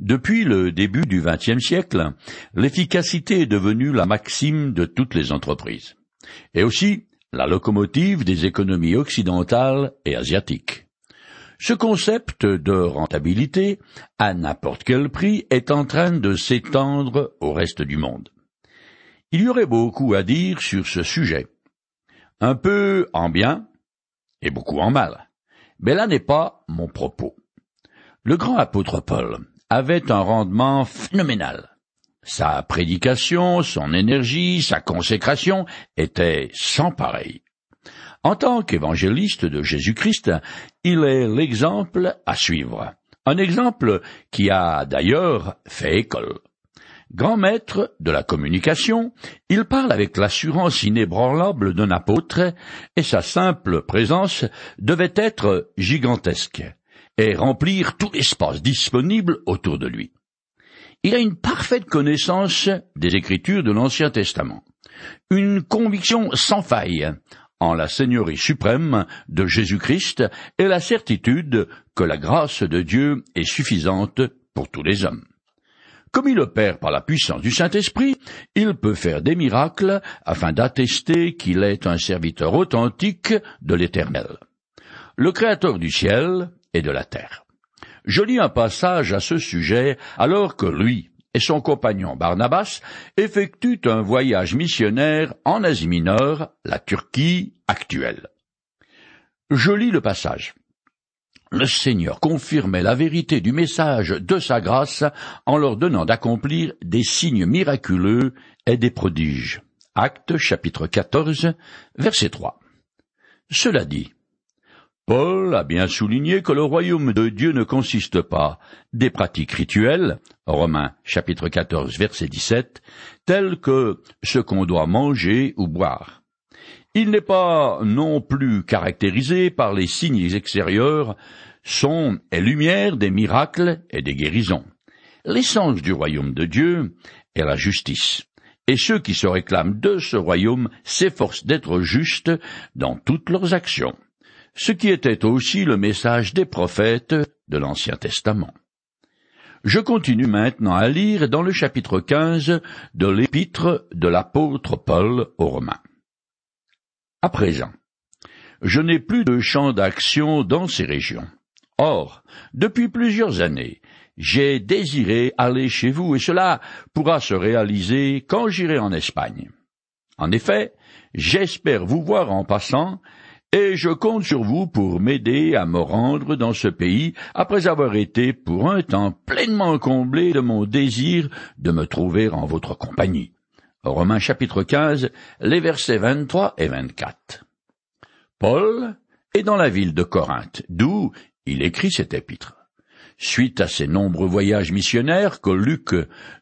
Depuis le début du XXe siècle, l'efficacité est devenue la maxime de toutes les entreprises, et aussi la locomotive des économies occidentales et asiatiques. Ce concept de rentabilité, à n'importe quel prix, est en train de s'étendre au reste du monde. Il y aurait beaucoup à dire sur ce sujet. Un peu en bien et beaucoup en mal. Mais là n'est pas mon propos. Le grand apôtre Paul avait un rendement phénoménal. Sa prédication, son énergie, sa consécration étaient sans pareil. En tant qu'évangéliste de Jésus-Christ, il est l'exemple à suivre. Un exemple qui a d'ailleurs fait école. Grand maître de la communication, il parle avec l'assurance inébranlable d'un apôtre, et sa simple présence devait être gigantesque, et remplir tout l'espace disponible autour de lui. Il a une parfaite connaissance des Écritures de l'Ancien Testament, une conviction sans faille en la Seigneurie suprême de Jésus-Christ et la certitude que la grâce de Dieu est suffisante pour tous les hommes. Comme il opère par la puissance du Saint-Esprit, il peut faire des miracles afin d'attester qu'il est un serviteur authentique de l'Éternel, le Créateur du ciel Je lis un passage à ce sujet alors que lui et son compagnon Barnabas effectuent un voyage missionnaire en Asie mineure, la Turquie actuelle. Je lis le passage. Le Seigneur confirmait la vérité du message de sa grâce en leur donnant d'accomplir des signes miraculeux et des prodiges. Acte chapitre 14, verset 3. Cela dit, Paul a bien souligné que le royaume de Dieu ne consiste pas des pratiques rituelles, Romains chapitre 14 verset 17, telles que ce qu'on doit manger ou boire. Il n'est pas non plus caractérisé par les signes extérieurs, son et lumière des miracles et des guérisons. L'essence du royaume de Dieu est la justice, et ceux qui se réclament de ce royaume s'efforcent d'être justes dans toutes leurs actions ce qui était aussi le message des prophètes de l'Ancien Testament. Je continue maintenant à lire dans le chapitre 15 de l'épître de l'apôtre Paul aux Romains. À présent, je n'ai plus de champ d'action dans ces régions. Or, depuis plusieurs années, j'ai désiré aller chez vous et cela pourra se réaliser quand j'irai en Espagne. En effet, j'espère vous voir en passant et je compte sur vous pour m'aider à me rendre dans ce pays après avoir été pour un temps pleinement comblé de mon désir de me trouver en votre compagnie. Romains chapitre 15, les versets 23 et 24. Paul est dans la ville de Corinthe, d'où il écrit cet épître. Suite à ses nombreux voyages missionnaires que Luc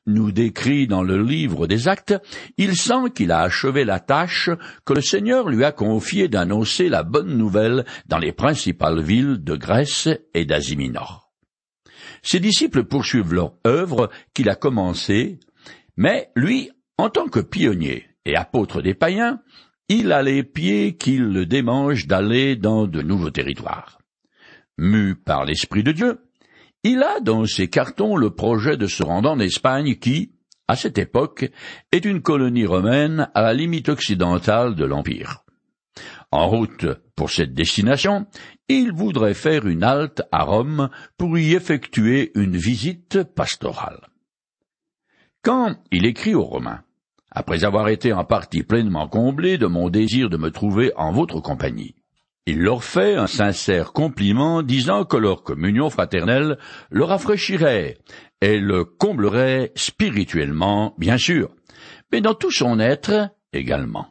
nous décrit dans le livre des Actes, il sent qu'il a achevé la tâche que le Seigneur lui a confiée d'annoncer la bonne nouvelle dans les principales villes de Grèce et d'Asie mineure. Ses disciples poursuivent leur œuvre qu'il a commencée, mais lui, en tant que pionnier et apôtre des païens, il a les pieds qui le démangent d'aller dans de nouveaux territoires. Mu par l'Esprit de Dieu, il a dans ses cartons le projet de se rendre en Espagne qui, à cette époque, est une colonie romaine à la limite occidentale de l'Empire. En route pour cette destination, il voudrait faire une halte à Rome pour y effectuer une visite pastorale. Quand il écrit aux Romains, après avoir été en partie pleinement comblé de mon désir de me trouver en votre compagnie, il leur fait un sincère compliment disant que leur communion fraternelle le rafraîchirait et le comblerait spirituellement, bien sûr, mais dans tout son être également.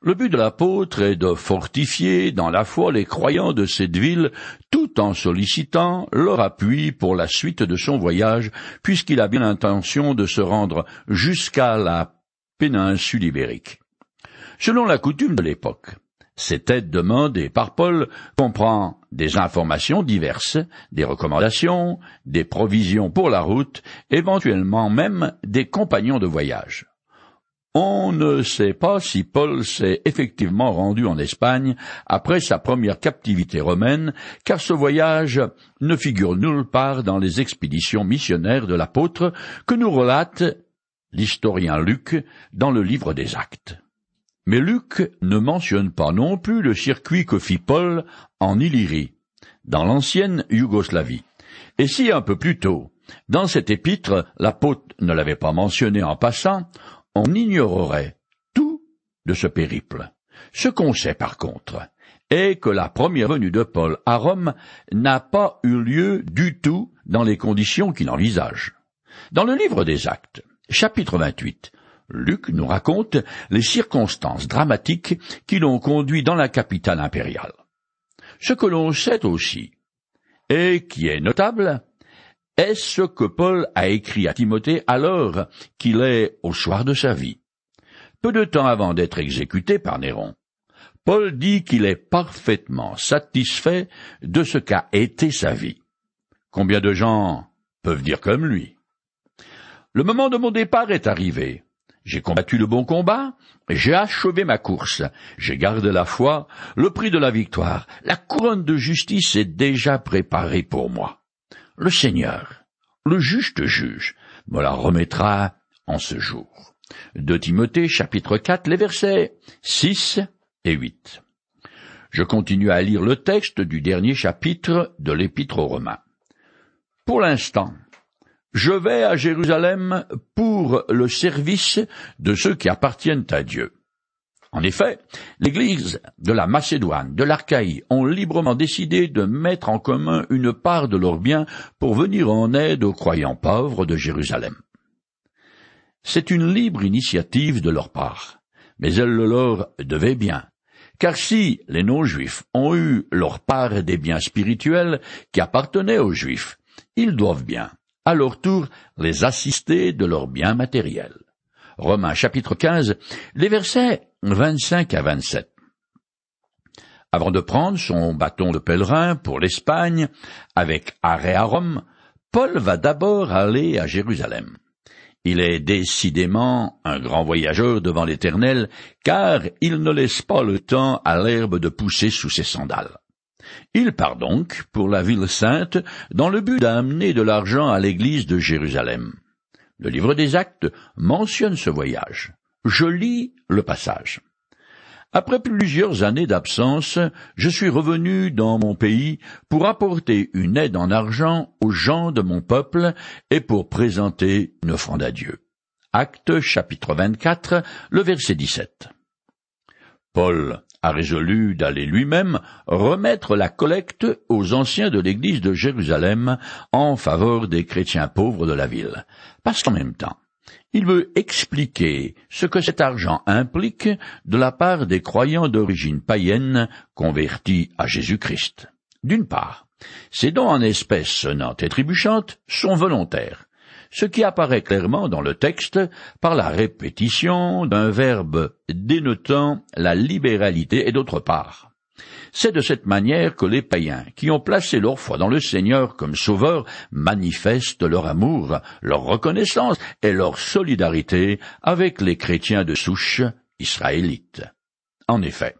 Le but de l'apôtre est de fortifier dans la foi les croyants de cette ville tout en sollicitant leur appui pour la suite de son voyage puisqu'il a bien l'intention de se rendre jusqu'à la péninsule ibérique. Selon la coutume de l'époque, cette aide demandée par Paul comprend des informations diverses, des recommandations, des provisions pour la route, éventuellement même des compagnons de voyage. On ne sait pas si Paul s'est effectivement rendu en Espagne après sa première captivité romaine, car ce voyage ne figure nulle part dans les expéditions missionnaires de l'apôtre que nous relate l'historien Luc dans le livre des Actes. Mais Luc ne mentionne pas non plus le circuit que fit Paul en Illyrie, dans l'ancienne Yougoslavie. Et si un peu plus tôt, dans cet épître, l'apôtre ne l'avait pas mentionné en passant, on ignorerait tout de ce périple. Ce qu'on sait par contre est que la première venue de Paul à Rome n'a pas eu lieu du tout dans les conditions qu'il envisage. Dans le livre des Actes, chapitre 28, Luc nous raconte les circonstances dramatiques qui l'ont conduit dans la capitale impériale. Ce que l'on sait aussi, et qui est notable, est ce que Paul a écrit à Timothée alors qu'il est au soir de sa vie. Peu de temps avant d'être exécuté par Néron, Paul dit qu'il est parfaitement satisfait de ce qu'a été sa vie. Combien de gens peuvent dire comme lui? Le moment de mon départ est arrivé. J'ai combattu le bon combat, j'ai achevé ma course, j'ai gardé la foi, le prix de la victoire, la couronne de justice est déjà préparée pour moi le Seigneur, le juste juge, me la remettra en ce jour. De Timothée chapitre 4, les versets 6 et 8. Je continue à lire le texte du dernier chapitre de l'Épître aux Romains. Pour l'instant, je vais à Jérusalem pour le service de ceux qui appartiennent à Dieu. En effet, l'Église de la Macédoine, de l'Archaïe, ont librement décidé de mettre en commun une part de leurs biens pour venir en aide aux croyants pauvres de Jérusalem. C'est une libre initiative de leur part, mais elle le leur devait bien, car si les non-juifs ont eu leur part des biens spirituels qui appartenaient aux juifs, ils doivent bien, à leur tour, les assister de leurs biens matériels. Romains chapitre 15, les versets 25 à 27. Avant de prendre son bâton de pèlerin pour l'Espagne, avec arrêt à Rome, Paul va d'abord aller à Jérusalem. Il est décidément un grand voyageur devant l'Éternel, car il ne laisse pas le temps à l'herbe de pousser sous ses sandales. Il part donc pour la ville sainte dans le but d'amener de l'argent à l'église de Jérusalem. Le livre des actes mentionne ce voyage. Je lis le passage. Après plusieurs années d'absence, je suis revenu dans mon pays pour apporter une aide en argent aux gens de mon peuple et pour présenter une offrande à Dieu. Acte chapitre 24, le verset 17. Paul a résolu d'aller lui-même remettre la collecte aux anciens de l'église de Jérusalem en faveur des chrétiens pauvres de la ville, parce qu'en même temps, il veut expliquer ce que cet argent implique de la part des croyants d'origine païenne convertis à Jésus-Christ. D'une part, ces dons en espèces sonnantes et trébuchantes sont volontaires, ce qui apparaît clairement dans le texte par la répétition d'un verbe dénotant la libéralité et d'autre part. C'est de cette manière que les païens, qui ont placé leur foi dans le Seigneur comme sauveur, manifestent leur amour, leur reconnaissance et leur solidarité avec les chrétiens de souche israélites. En effet,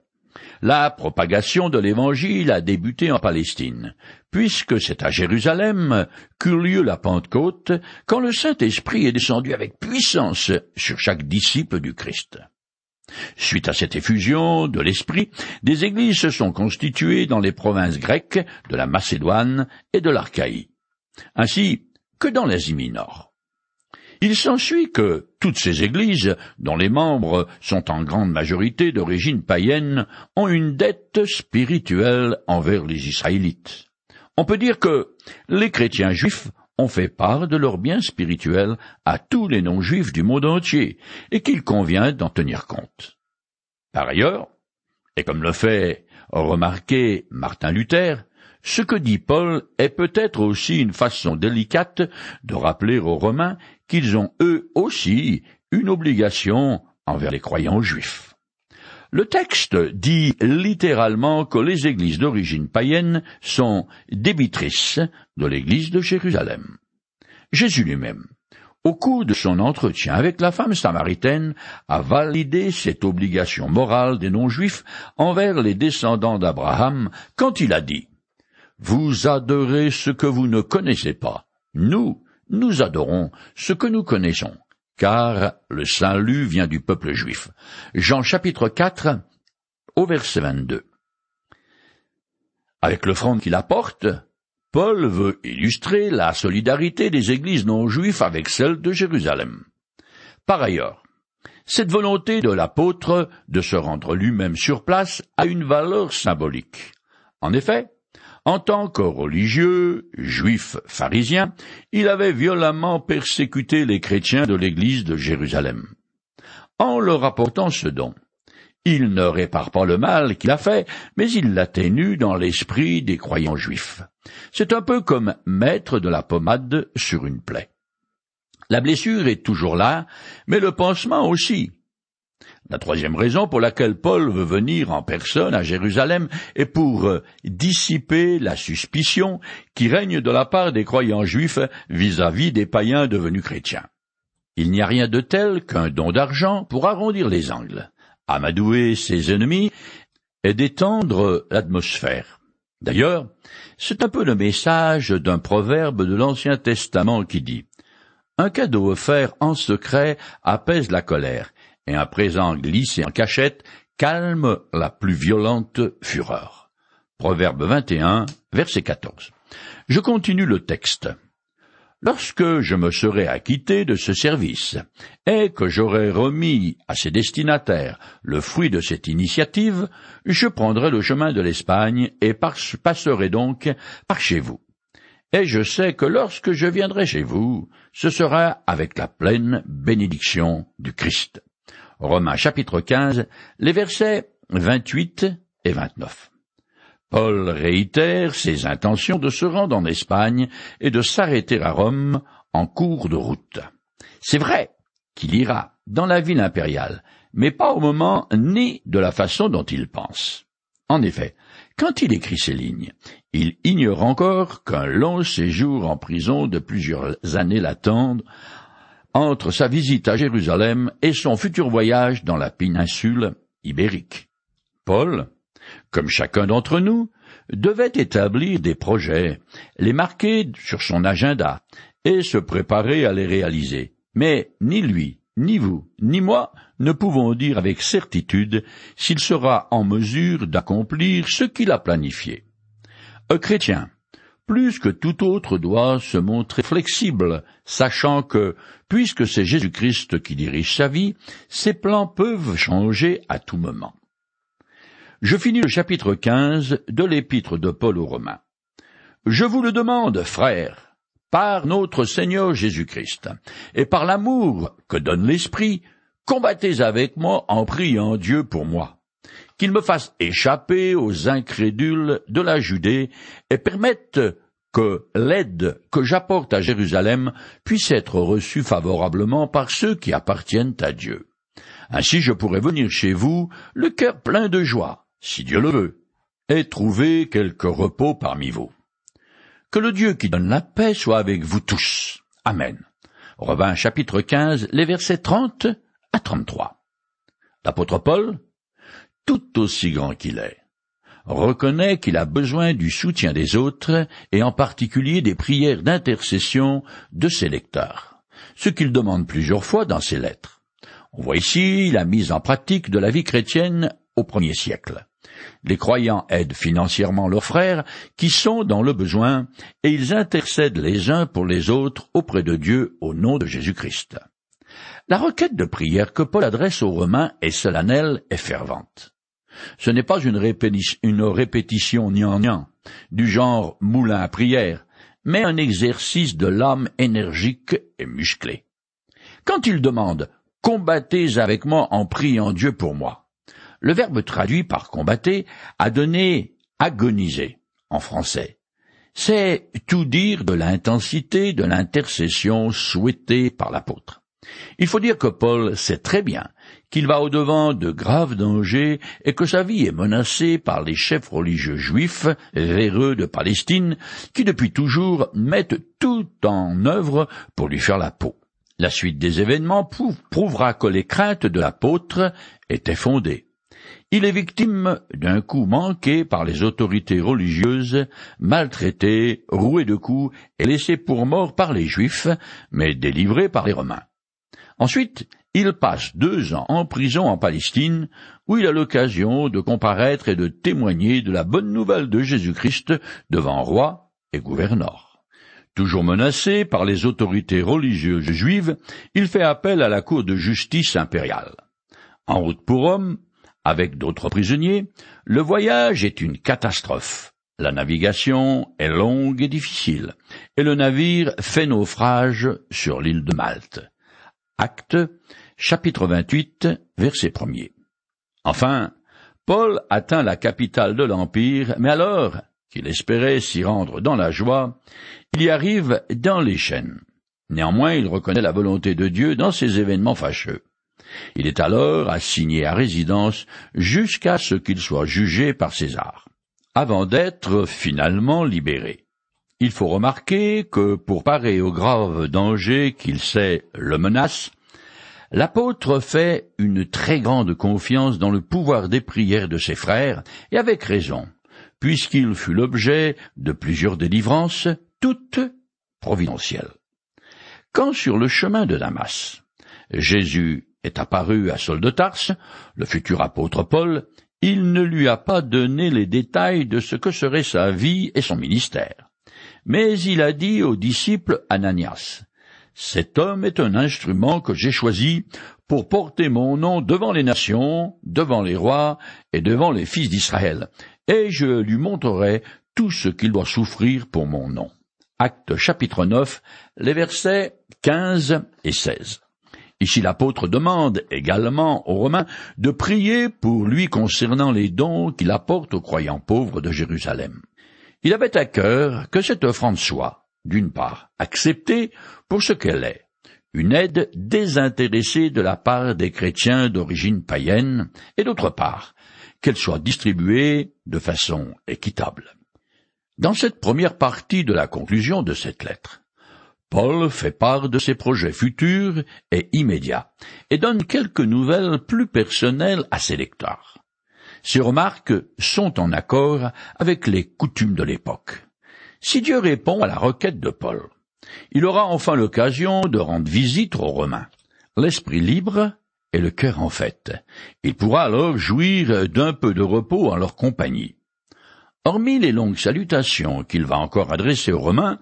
la propagation de l'Évangile a débuté en Palestine, puisque c'est à Jérusalem qu'eut lieu la Pentecôte, quand le Saint-Esprit est descendu avec puissance sur chaque disciple du Christ. Suite à cette effusion de l'Esprit, des églises se sont constituées dans les provinces grecques de la Macédoine et de l'Archaïe, ainsi que dans l'Asie mineure. Il s'ensuit que toutes ces églises, dont les membres sont en grande majorité d'origine païenne, ont une dette spirituelle envers les Israélites. On peut dire que les chrétiens juifs ont fait part de leurs biens spirituels à tous les non-juifs du monde entier, et qu'il convient d'en tenir compte. Par ailleurs, et comme le fait remarquer Martin Luther, ce que dit Paul est peut-être aussi une façon délicate de rappeler aux Romains qu'ils ont eux aussi une obligation envers les croyants juifs. Le texte dit littéralement que les églises d'origine païenne sont débitrices de l'église de Jérusalem. Jésus lui-même, au cours de son entretien avec la femme samaritaine, a validé cette obligation morale des non-juifs envers les descendants d'Abraham quand il a dit Vous adorez ce que vous ne connaissez pas. Nous, nous adorons ce que nous connaissons, car le salut vient du peuple juif. Jean chapitre 4 au verset 22. Avec l'offrande qu'il apporte, Paul veut illustrer la solidarité des églises non juives avec celle de Jérusalem. Par ailleurs, cette volonté de l'apôtre de se rendre lui-même sur place a une valeur symbolique. En effet, en tant que religieux, juif pharisien, il avait violemment persécuté les chrétiens de l'église de Jérusalem. En leur apportant ce don, il ne répare pas le mal qu'il a fait, mais il l'atténue dans l'esprit des croyants juifs. C'est un peu comme mettre de la pommade sur une plaie. La blessure est toujours là, mais le pansement aussi. La troisième raison pour laquelle Paul veut venir en personne à Jérusalem est pour euh, dissiper la suspicion qui règne de la part des croyants juifs vis-à-vis des païens devenus chrétiens. Il n'y a rien de tel qu'un don d'argent pour arrondir les angles, amadouer ses ennemis et détendre l'atmosphère. D'ailleurs, c'est un peu le message d'un proverbe de l'Ancien Testament qui dit Un cadeau offert en secret apaise la colère, et un présent glissé en cachette calme la plus violente fureur. Proverbe 21, verset 14. Je continue le texte. Lorsque je me serai acquitté de ce service, et que j'aurai remis à ses destinataires le fruit de cette initiative, je prendrai le chemin de l'Espagne et passerai donc par chez vous. Et je sais que lorsque je viendrai chez vous, ce sera avec la pleine bénédiction du Christ. Romains chapitre 15, les versets 28 et 29. Paul réitère ses intentions de se rendre en Espagne et de s'arrêter à Rome en cours de route. C'est vrai qu'il ira dans la ville impériale, mais pas au moment ni de la façon dont il pense. En effet, quand il écrit ces lignes, il ignore encore qu'un long séjour en prison de plusieurs années l'attendent entre sa visite à Jérusalem et son futur voyage dans la péninsule ibérique. Paul, comme chacun d'entre nous, devait établir des projets, les marquer sur son agenda, et se préparer à les réaliser. Mais ni lui, ni vous, ni moi ne pouvons dire avec certitude s'il sera en mesure d'accomplir ce qu'il a planifié. Un chrétien, plus que tout autre, doit se montrer flexible, sachant que, puisque c'est Jésus-Christ qui dirige sa vie, ses plans peuvent changer à tout moment. Je finis le chapitre 15 de l'épître de Paul aux Romains. Je vous le demande, frères, par notre Seigneur Jésus-Christ, et par l'amour que donne l'Esprit, combattez avec moi en priant Dieu pour moi, qu'il me fasse échapper aux incrédules de la Judée et permette que l'aide que j'apporte à Jérusalem puisse être reçue favorablement par ceux qui appartiennent à Dieu. Ainsi je pourrai venir chez vous le cœur plein de joie, si Dieu le veut, et trouver quelque repos parmi vous. Que le Dieu qui donne la paix soit avec vous tous. Amen. Romains chapitre 15, les versets 30 à 33. L'apôtre Paul, tout aussi grand qu'il est, reconnaît qu'il a besoin du soutien des autres et en particulier des prières d'intercession de ses lecteurs, ce qu'il demande plusieurs fois dans ses lettres. On voit ici la mise en pratique de la vie chrétienne au premier siècle. Les croyants aident financièrement leurs frères qui sont dans le besoin et ils intercèdent les uns pour les autres auprès de Dieu au nom de Jésus-Christ. La requête de prière que Paul adresse aux Romains est solennelle et fervente. Ce n'est pas une, répétition, une répétition du genre moulin à prière, mais un exercice de l'âme énergique et musclé. Quand il demande Combattez avec moi en priant Dieu pour moi, le verbe traduit par combattez a donné agoniser en français. C'est tout dire de l'intensité de l'intercession souhaitée par l'apôtre. Il faut dire que Paul sait très bien qu'il va au-devant de graves dangers et que sa vie est menacée par les chefs religieux juifs véreux de Palestine qui depuis toujours mettent tout en œuvre pour lui faire la peau. La suite des événements prouvera que les craintes de l'apôtre étaient fondées. Il est victime d'un coup manqué par les autorités religieuses, maltraité, roué de coups et laissé pour mort par les Juifs, mais délivré par les Romains. Ensuite, il passe deux ans en prison en Palestine, où il a l'occasion de comparaître et de témoigner de la bonne nouvelle de Jésus-Christ devant roi et gouverneur. Toujours menacé par les autorités religieuses juives, il fait appel à la Cour de justice impériale. En route pour Rome, avec d'autres prisonniers, le voyage est une catastrophe. La navigation est longue et difficile, et le navire fait naufrage sur l'île de Malte. Acte, chapitre 28, verset 1 Enfin, Paul atteint la capitale de l'Empire, mais alors qu'il espérait s'y rendre dans la joie, il y arrive dans les chaînes. Néanmoins, il reconnaît la volonté de Dieu dans ces événements fâcheux. Il est alors assigné à résidence jusqu'à ce qu'il soit jugé par César, avant d'être finalement libéré. Il faut remarquer que pour parer au grave danger qu'il sait le menace, l'apôtre fait une très grande confiance dans le pouvoir des prières de ses frères, et avec raison, puisqu'il fut l'objet de plusieurs délivrances, toutes providentielles. Quand sur le chemin de Damas, Jésus est apparu à Saul de Tarse, le futur apôtre Paul, il ne lui a pas donné les détails de ce que serait sa vie et son ministère. Mais il a dit au disciple Ananias, Cet homme est un instrument que j'ai choisi pour porter mon nom devant les nations, devant les rois et devant les fils d'Israël, et je lui montrerai tout ce qu'il doit souffrir pour mon nom. Acte chapitre 9, les versets 15 et 16. Ici l'apôtre demande également aux Romains de prier pour lui concernant les dons qu'il apporte aux croyants pauvres de Jérusalem. Il avait à cœur que cette offrande soit, d'une part, acceptée pour ce qu'elle est, une aide désintéressée de la part des chrétiens d'origine païenne, et d'autre part, qu'elle soit distribuée de façon équitable. Dans cette première partie de la conclusion de cette lettre, Paul fait part de ses projets futurs et immédiats, et donne quelques nouvelles plus personnelles à ses lecteurs. Ces remarques sont en accord avec les coutumes de l'époque. Si Dieu répond à la requête de Paul, il aura enfin l'occasion de rendre visite aux Romains. L'esprit libre et le cœur en fête. Il pourra alors jouir d'un peu de repos en leur compagnie. Hormis les longues salutations qu'il va encore adresser aux Romains,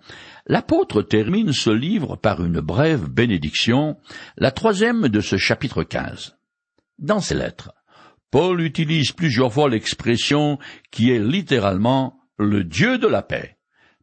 l'apôtre termine ce livre par une brève bénédiction, la troisième de ce chapitre quinze. Dans ses lettres, Paul utilise plusieurs fois l'expression qui est littéralement le Dieu de la paix,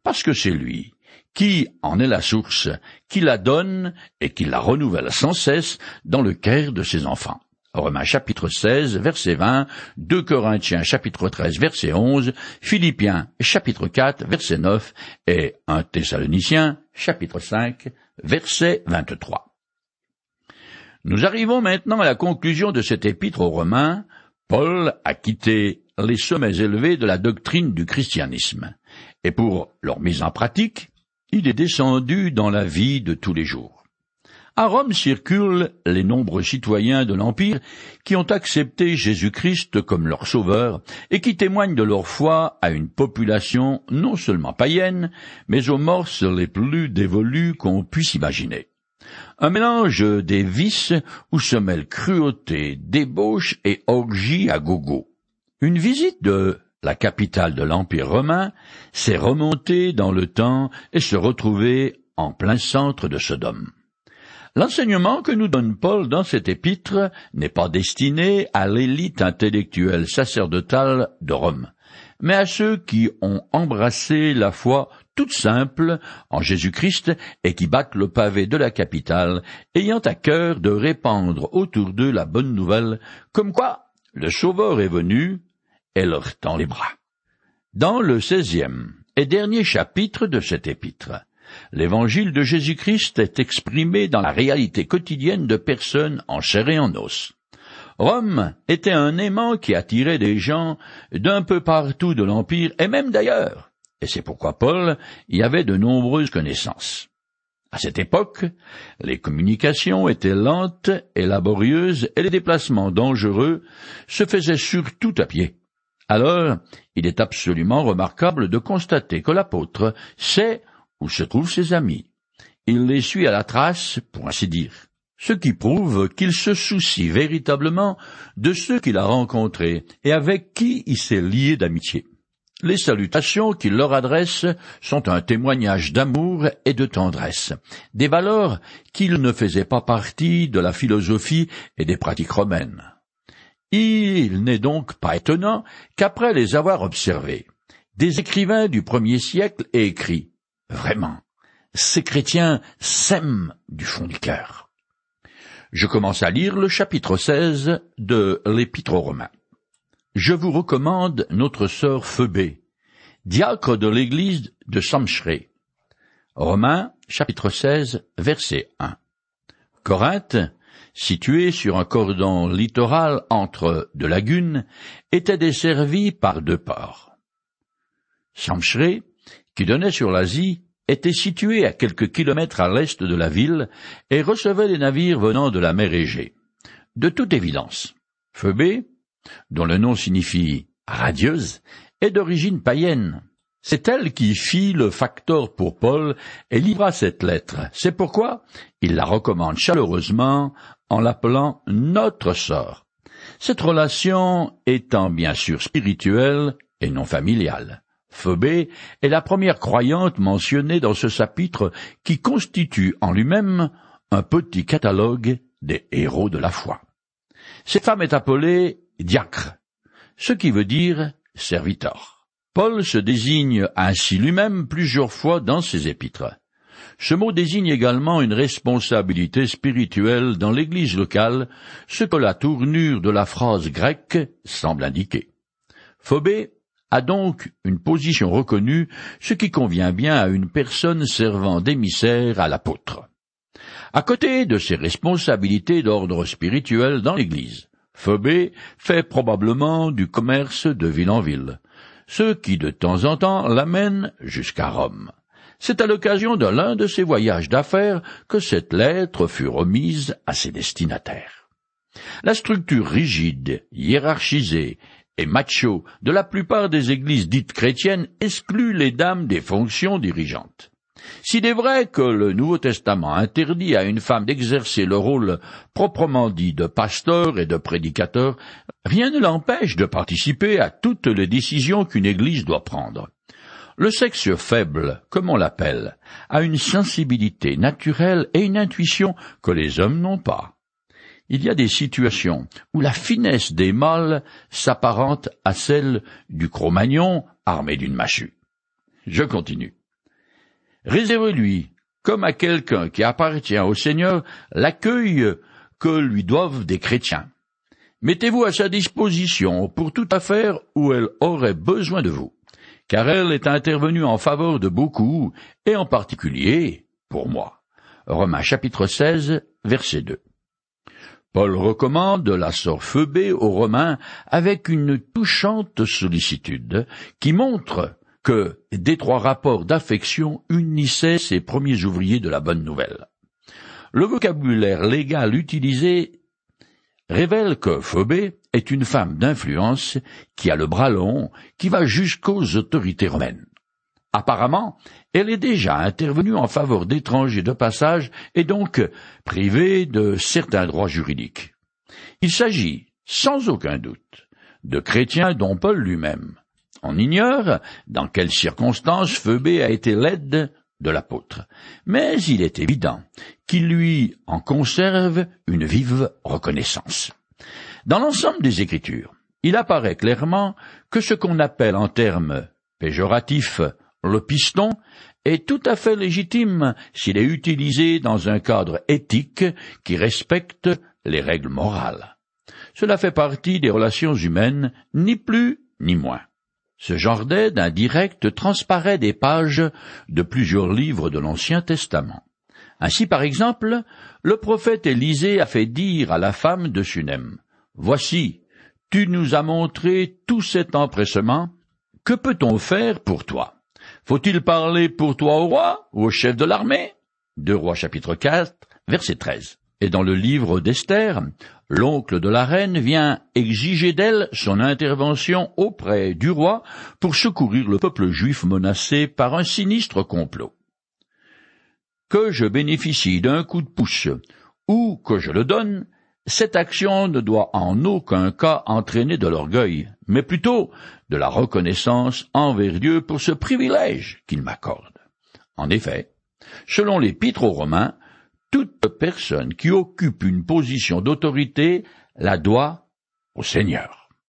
parce que c'est lui qui en est la source, qui la donne et qui la renouvelle sans cesse dans le cœur de ses enfants. Romains chapitre 16, verset 20, 2 Corinthiens chapitre 13, verset 11, Philippiens chapitre 4, verset 9 et 1 Thessaloniciens chapitre 5, verset 23. Nous arrivons maintenant à la conclusion de cet épître aux Romains. Paul a quitté les sommets élevés de la doctrine du christianisme, et pour leur mise en pratique, il est descendu dans la vie de tous les jours. À Rome circulent les nombreux citoyens de l'Empire qui ont accepté Jésus-Christ comme leur sauveur et qui témoignent de leur foi à une population non seulement païenne, mais aux morses les plus dévolues qu'on puisse imaginer. Un mélange des vices où se mêlent cruauté, débauche et orgie à gogo. Une visite de la capitale de l'Empire romain s'est remontée dans le temps et se retrouvait en plein centre de Sodome. L'enseignement que nous donne Paul dans cet épître n'est pas destiné à l'élite intellectuelle sacerdotale de Rome, mais à ceux qui ont embrassé la foi toute simple en Jésus-Christ et qui battent le pavé de la capitale, ayant à cœur de répandre autour d'eux la bonne nouvelle, comme quoi le Sauveur est venu et leur tend les bras. Dans le seizième et dernier chapitre de cet épître, L'évangile de Jésus-Christ est exprimé dans la réalité quotidienne de personnes en chair et en os. Rome était un aimant qui attirait des gens d'un peu partout de l'Empire et même d'ailleurs, et c'est pourquoi Paul y avait de nombreuses connaissances. À cette époque, les communications étaient lentes et laborieuses et les déplacements dangereux se faisaient surtout à pied. Alors, il est absolument remarquable de constater que l'apôtre sait où se trouvent ses amis. Il les suit à la trace, pour ainsi dire. Ce qui prouve qu'il se soucie véritablement de ceux qu'il a rencontrés et avec qui il s'est lié d'amitié. Les salutations qu'il leur adresse sont un témoignage d'amour et de tendresse, des valeurs qu'il ne faisaient pas partie de la philosophie et des pratiques romaines. Il n'est donc pas étonnant qu'après les avoir observés, des écrivains du premier siècle aient écrit Vraiment, ces chrétiens s'aiment du fond du cœur. Je commence à lire le chapitre 16 de l'Épître aux Romains. Je vous recommande notre sœur Phoebé, diacre de l'église de Samchré. Romains, chapitre 16, verset 1. Corinthe, située sur un cordon littoral entre deux lagunes, était desservie par deux ports. Samchré, qui donnait sur l'Asie, était situé à quelques kilomètres à l'est de la ville et recevait les navires venant de la mer Égée. De toute évidence, Phoebé, dont le nom signifie radieuse, est d'origine païenne. C'est elle qui fit le facteur pour Paul et livra cette lettre. C'est pourquoi il la recommande chaleureusement en l'appelant notre sœur. Cette relation étant bien sûr spirituelle et non familiale. Phobé est la première croyante mentionnée dans ce chapitre qui constitue en lui-même un petit catalogue des héros de la foi. Cette femme est appelée diacre, ce qui veut dire serviteur. Paul se désigne ainsi lui-même plusieurs fois dans ses épîtres. Ce mot désigne également une responsabilité spirituelle dans l'Église locale, ce que la tournure de la phrase grecque semble indiquer. Phobé a donc une position reconnue, ce qui convient bien à une personne servant d'émissaire à l'apôtre. À côté de ses responsabilités d'ordre spirituel dans l'Église, Phobé fait probablement du commerce de ville en ville, ce qui de temps en temps l'amène jusqu'à Rome. C'est à l'occasion de l'un de ses voyages d'affaires que cette lettre fut remise à ses destinataires. La structure rigide, hiérarchisée et macho de la plupart des églises dites chrétiennes exclut les dames des fonctions dirigeantes. S'il est vrai que le Nouveau Testament interdit à une femme d'exercer le rôle proprement dit de pasteur et de prédicateur, rien ne l'empêche de participer à toutes les décisions qu'une Église doit prendre. Le sexe faible, comme on l'appelle, a une sensibilité naturelle et une intuition que les hommes n'ont pas il y a des situations où la finesse des mâles s'apparente à celle du Cro-Magnon armé d'une machue. Je continue. Réservez-lui, comme à quelqu'un qui appartient au Seigneur, l'accueil que lui doivent des chrétiens. Mettez-vous à sa disposition pour toute affaire où elle aurait besoin de vous, car elle est intervenue en faveur de beaucoup, et en particulier pour moi. Romains chapitre 16, verset 2. Paul recommande la sœur Phoebé aux Romains avec une touchante sollicitude qui montre que d'étroits rapports d'affection unissaient ces premiers ouvriers de la bonne nouvelle. Le vocabulaire légal utilisé révèle que Phobé est une femme d'influence qui a le bras long, qui va jusqu'aux autorités romaines. Apparemment, elle est déjà intervenue en faveur d'étrangers de passage et donc privée de certains droits juridiques. Il s'agit, sans aucun doute, de chrétiens dont Paul lui-même. On ignore dans quelles circonstances Phoebé a été l'aide de l'apôtre, mais il est évident qu'il lui en conserve une vive reconnaissance. Dans l'ensemble des Écritures, il apparaît clairement que ce qu'on appelle en termes péjoratifs le piston est tout à fait légitime s'il est utilisé dans un cadre éthique qui respecte les règles morales. Cela fait partie des relations humaines, ni plus ni moins. Ce genre d'aide indirecte transparaît des pages de plusieurs livres de l'Ancien Testament. Ainsi, par exemple, le prophète Élisée a fait dire à la femme de Sunem, Voici, tu nous as montré tout cet empressement, que peut-on faire pour toi? Faut-il parler pour toi au roi ou au chef de l'armée Deux Rois chapitre 4, verset 13. Et dans le livre d'Esther, l'oncle de la reine vient exiger d'elle son intervention auprès du roi pour secourir le peuple juif menacé par un sinistre complot. Que je bénéficie d'un coup de pouce ou que je le donne, cette action ne doit en aucun cas entraîner de l'orgueil, mais plutôt de la reconnaissance envers Dieu pour ce privilège qu'il m'accorde. En effet, selon l'Épître aux Romains, toute personne qui occupe une position d'autorité la doit au Seigneur.